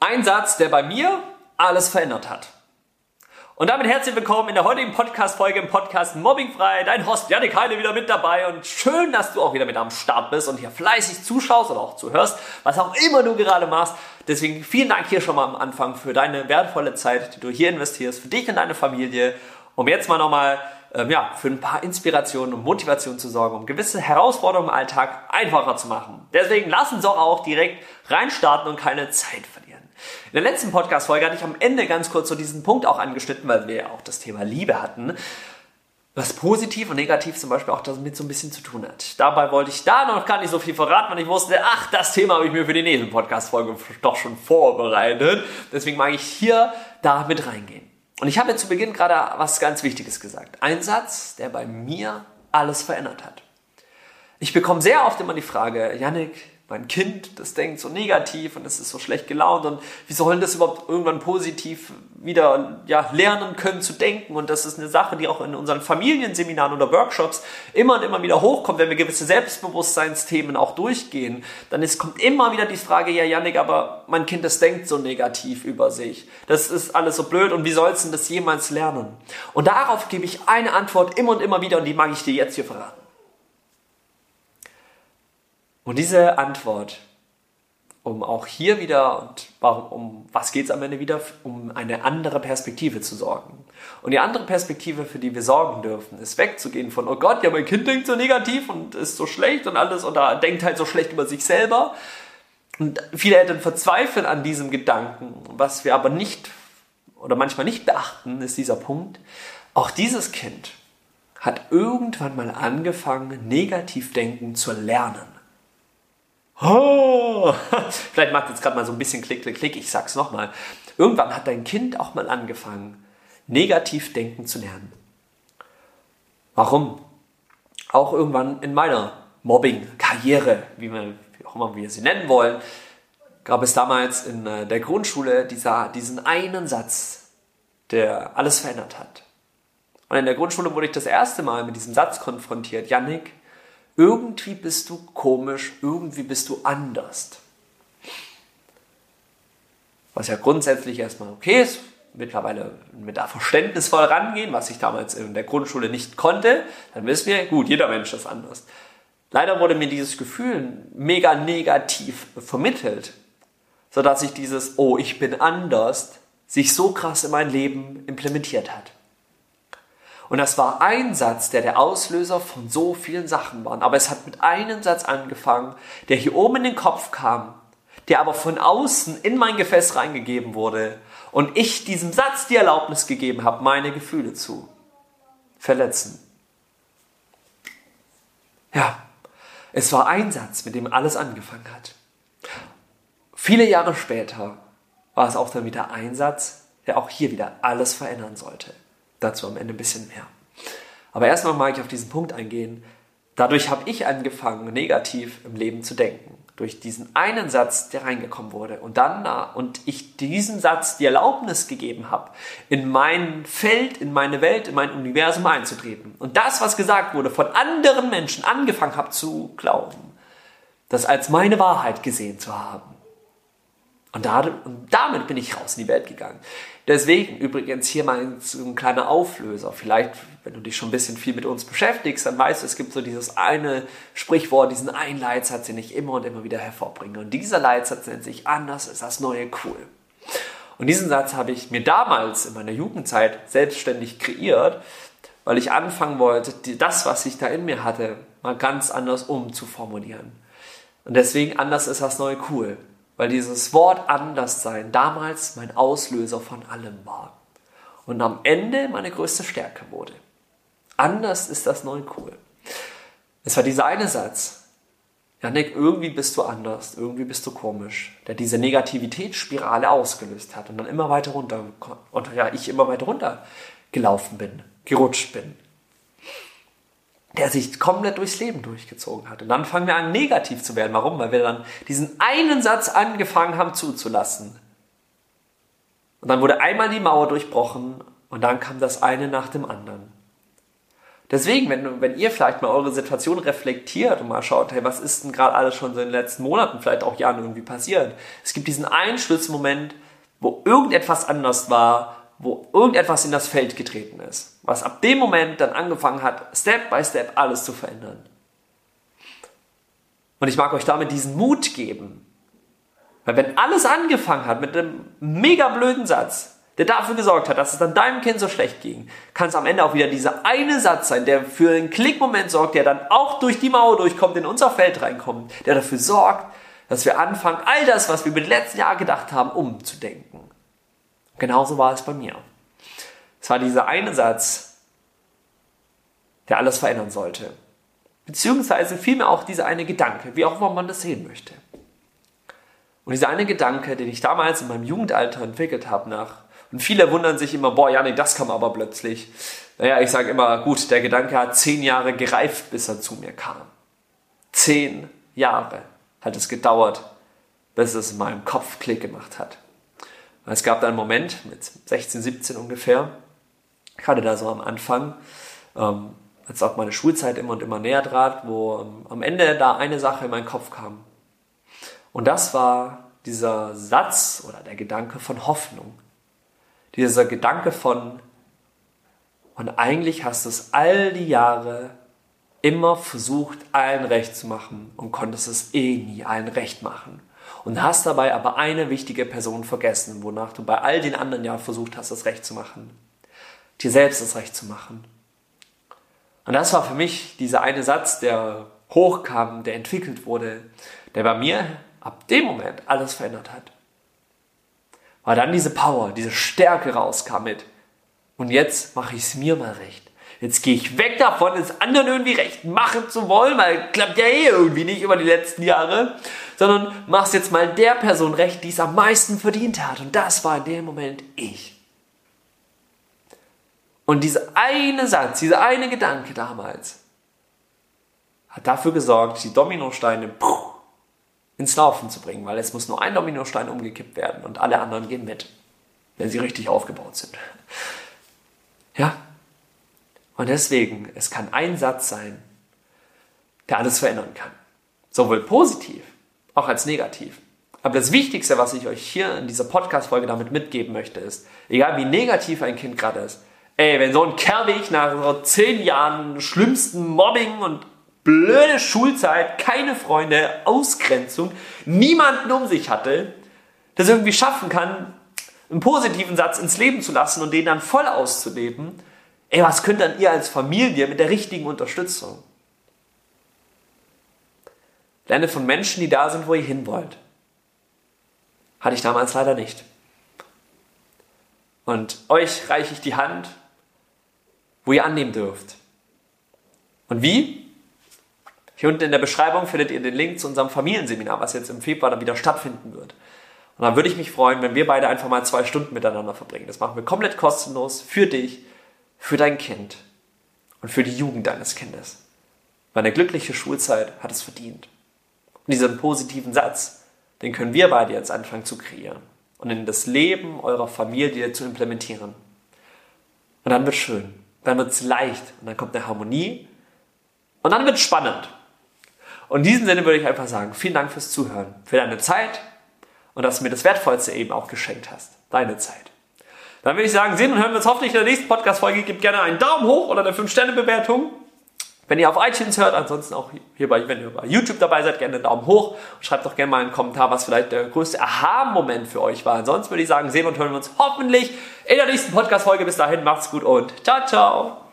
Ein Satz, der bei mir alles verändert hat. Und damit herzlich willkommen in der heutigen Podcast-Folge im Podcast Mobbingfrei. Dein Host Janik Heide wieder mit dabei und schön, dass du auch wieder mit am Start bist und hier fleißig zuschaust oder auch zuhörst, was auch immer du gerade machst. Deswegen vielen Dank hier schon mal am Anfang für deine wertvolle Zeit, die du hier investierst, für dich und deine Familie, um jetzt mal nochmal ähm, ja, für ein paar Inspirationen und Motivationen zu sorgen, um gewisse Herausforderungen im Alltag einfacher zu machen. Deswegen lass uns doch auch direkt reinstarten und keine Zeit verlieren. In der letzten Podcast-Folge hatte ich am Ende ganz kurz so diesen Punkt auch angeschnitten, weil wir ja auch das Thema Liebe hatten, was positiv und negativ zum Beispiel auch damit so ein bisschen zu tun hat. Dabei wollte ich da noch gar nicht so viel verraten, weil ich wusste, ach, das Thema habe ich mir für die nächste Podcast-Folge doch schon vorbereitet. Deswegen mag ich hier da mit reingehen. Und ich habe zu Beginn gerade was ganz Wichtiges gesagt. Ein Satz, der bei mir alles verändert hat. Ich bekomme sehr oft immer die Frage, Yannick, mein Kind, das denkt so negativ und es ist so schlecht gelaunt und wie sollen das überhaupt irgendwann positiv wieder ja, lernen können zu denken und das ist eine Sache, die auch in unseren Familienseminaren oder Workshops immer und immer wieder hochkommt, wenn wir gewisse Selbstbewusstseinsthemen auch durchgehen, dann ist, kommt immer wieder die Frage, ja Janik, aber mein Kind, das denkt so negativ über sich, das ist alles so blöd und wie soll es denn das jemals lernen? Und darauf gebe ich eine Antwort immer und immer wieder und die mag ich dir jetzt hier verraten. Und diese Antwort, um auch hier wieder, und warum, um was geht es am Ende wieder, um eine andere Perspektive zu sorgen. Und die andere Perspektive, für die wir sorgen dürfen, ist wegzugehen von, oh Gott, ja, mein Kind denkt so negativ und ist so schlecht und alles oder denkt halt so schlecht über sich selber. Und viele Eltern verzweifeln an diesem Gedanken. Was wir aber nicht oder manchmal nicht beachten, ist dieser Punkt. Auch dieses Kind hat irgendwann mal angefangen, negativ denken zu lernen. Oh, vielleicht macht jetzt gerade mal so ein bisschen Klick, Klick, Klick. Ich sag's nochmal. Irgendwann hat dein Kind auch mal angefangen, negativ denken zu lernen. Warum? Auch irgendwann in meiner Mobbing-Karriere, wie, wir, wie auch immer wir sie nennen wollen, gab es damals in äh, der Grundschule dieser, diesen einen Satz, der alles verändert hat. Und in der Grundschule wurde ich das erste Mal mit diesem Satz konfrontiert. Yannick, irgendwie bist du komisch, irgendwie bist du anders. Was ja grundsätzlich erstmal okay ist, mittlerweile mit da verständnisvoll rangehen, was ich damals in der Grundschule nicht konnte, dann wissen wir, gut, jeder Mensch ist anders. Leider wurde mir dieses Gefühl mega negativ vermittelt, sodass sich dieses, oh, ich bin anders, sich so krass in mein Leben implementiert hat. Und das war ein Satz, der der Auslöser von so vielen Sachen war. Aber es hat mit einem Satz angefangen, der hier oben in den Kopf kam, der aber von außen in mein Gefäß reingegeben wurde und ich diesem Satz die Erlaubnis gegeben habe, meine Gefühle zu verletzen. Ja, es war ein Satz, mit dem alles angefangen hat. Viele Jahre später war es auch dann wieder ein Satz, der auch hier wieder alles verändern sollte. Dazu am Ende ein bisschen mehr. Aber erstmal mag ich auf diesen Punkt eingehen. Dadurch habe ich angefangen, negativ im Leben zu denken. Durch diesen einen Satz, der reingekommen wurde. Und dann, und ich diesem Satz die Erlaubnis gegeben habe, in mein Feld, in meine Welt, in mein Universum einzutreten. Und das, was gesagt wurde, von anderen Menschen angefangen habe zu glauben. Das als meine Wahrheit gesehen zu haben. Und, damit bin ich raus in die Welt gegangen. Deswegen übrigens hier mal ein, ein, kleiner Auflöser. Vielleicht, wenn du dich schon ein bisschen viel mit uns beschäftigst, dann weißt du, es gibt so dieses eine Sprichwort, diesen einen Leitsatz, den ich immer und immer wieder hervorbringe. Und dieser Leitsatz nennt sich anders ist das neue cool. Und diesen Satz habe ich mir damals in meiner Jugendzeit selbstständig kreiert, weil ich anfangen wollte, das, was ich da in mir hatte, mal ganz anders umzuformulieren. Und deswegen anders ist das neue cool weil dieses Wort Anderssein damals mein Auslöser von allem war und am Ende meine größte Stärke wurde. Anders ist das neu cool. Es war dieser eine Satz, Janik, irgendwie bist du anders, irgendwie bist du komisch, der diese Negativitätsspirale ausgelöst hat und dann immer weiter runter, und ja, ich immer weiter runter gelaufen bin, gerutscht bin der sich komplett durchs Leben durchgezogen hat. Und dann fangen wir an, negativ zu werden. Warum? Weil wir dann diesen einen Satz angefangen haben zuzulassen. Und dann wurde einmal die Mauer durchbrochen und dann kam das eine nach dem anderen. Deswegen, wenn, wenn ihr vielleicht mal eure Situation reflektiert und mal schaut, hey, was ist denn gerade alles schon so in den letzten Monaten, vielleicht auch Jahren irgendwie passiert? Es gibt diesen einen Schlüsselmoment, wo irgendetwas anders war, wo irgendetwas in das Feld getreten ist, was ab dem Moment dann angefangen hat, Step by Step alles zu verändern. Und ich mag euch damit diesen Mut geben. Weil wenn alles angefangen hat mit einem mega blöden Satz, der dafür gesorgt hat, dass es dann deinem Kind so schlecht ging, kann es am Ende auch wieder dieser eine Satz sein, der für einen Klickmoment sorgt, der dann auch durch die Mauer durchkommt, in unser Feld reinkommt, der dafür sorgt, dass wir anfangen, all das, was wir über die letzten Jahre gedacht haben, umzudenken. Genauso war es bei mir. Es war dieser eine Satz, der alles verändern sollte. Beziehungsweise vielmehr auch dieser eine Gedanke, wie auch immer man das sehen möchte. Und dieser eine Gedanke, den ich damals in meinem Jugendalter entwickelt habe, nach und viele wundern sich immer, boah, Janik, das kam aber plötzlich. Naja, ich sage immer, gut, der Gedanke hat zehn Jahre gereift, bis er zu mir kam. Zehn Jahre hat es gedauert, bis es in meinem Kopf Klick gemacht hat. Es gab da einen Moment mit 16, 17 ungefähr, gerade da so am Anfang, ähm, als auch meine Schulzeit immer und immer näher trat, wo ähm, am Ende da eine Sache in meinen Kopf kam. Und das war dieser Satz oder der Gedanke von Hoffnung dieser Gedanke von, und eigentlich hast du es all die Jahre immer versucht, allen recht zu machen und konntest es eh nie allen recht machen. Und hast dabei aber eine wichtige Person vergessen, wonach du bei all den anderen ja versucht hast, es recht zu machen. Dir selbst es recht zu machen. Und das war für mich dieser eine Satz, der hochkam, der entwickelt wurde, der bei mir ab dem Moment alles verändert hat. Weil dann diese Power, diese Stärke rauskam mit. Und jetzt mache ich es mir mal recht. Jetzt gehe ich weg davon, es anderen irgendwie recht machen zu wollen, weil klappt ja eh irgendwie nicht über die letzten Jahre, sondern mach's jetzt mal der Person recht, die es am meisten verdient hat. Und das war in dem Moment ich. Und dieser eine Satz, dieser eine Gedanke damals, hat dafür gesorgt, die Dominosteine puh, ins Laufen zu bringen, weil es muss nur ein Dominostein umgekippt werden und alle anderen gehen mit, wenn sie richtig aufgebaut sind. Ja? Und deswegen, es kann ein Satz sein, der alles verändern kann. Sowohl positiv, auch als negativ. Aber das Wichtigste, was ich euch hier in dieser Podcast-Folge damit mitgeben möchte, ist, egal wie negativ ein Kind gerade ist, ey, wenn so ein Kerl wie ich nach so zehn Jahren schlimmsten Mobbing und blöde Schulzeit, keine Freunde, Ausgrenzung, niemanden um sich hatte, das irgendwie schaffen kann, einen positiven Satz ins Leben zu lassen und den dann voll auszuleben, ey, was könnt dann ihr als Familie mit der richtigen Unterstützung? Lerne von Menschen, die da sind, wo ihr hin wollt. Hatte ich damals leider nicht. Und euch reiche ich die Hand, wo ihr annehmen dürft. Und wie? Hier unten in der Beschreibung findet ihr den Link zu unserem Familienseminar, was jetzt im Februar dann wieder stattfinden wird. Und dann würde ich mich freuen, wenn wir beide einfach mal zwei Stunden miteinander verbringen. Das machen wir komplett kostenlos für dich, für dein Kind und für die Jugend deines Kindes. Weil eine glückliche Schulzeit hat es verdient. Und diesen positiven Satz, den können wir beide jetzt anfangen zu kreieren und in das Leben eurer Familie zu implementieren. Und dann wird schön, dann wird es leicht und dann kommt eine Harmonie und dann wird es spannend. Und in diesem Sinne würde ich einfach sagen, vielen Dank fürs Zuhören, für deine Zeit und dass du mir das Wertvollste eben auch geschenkt hast, deine Zeit. Dann würde ich sagen, sehen und hören wir uns hoffentlich in der nächsten Podcast-Folge. Gebt gerne einen Daumen hoch oder eine 5-Sterne-Bewertung. Wenn ihr auf iTunes hört, ansonsten auch hier bei, wenn ihr bei YouTube dabei seid, gerne einen Daumen hoch und schreibt doch gerne mal einen Kommentar, was vielleicht der größte Aha-Moment für euch war. Ansonsten würde ich sagen, sehen und hören wir uns hoffentlich in der nächsten Podcast-Folge. Bis dahin, macht's gut und ciao, ciao.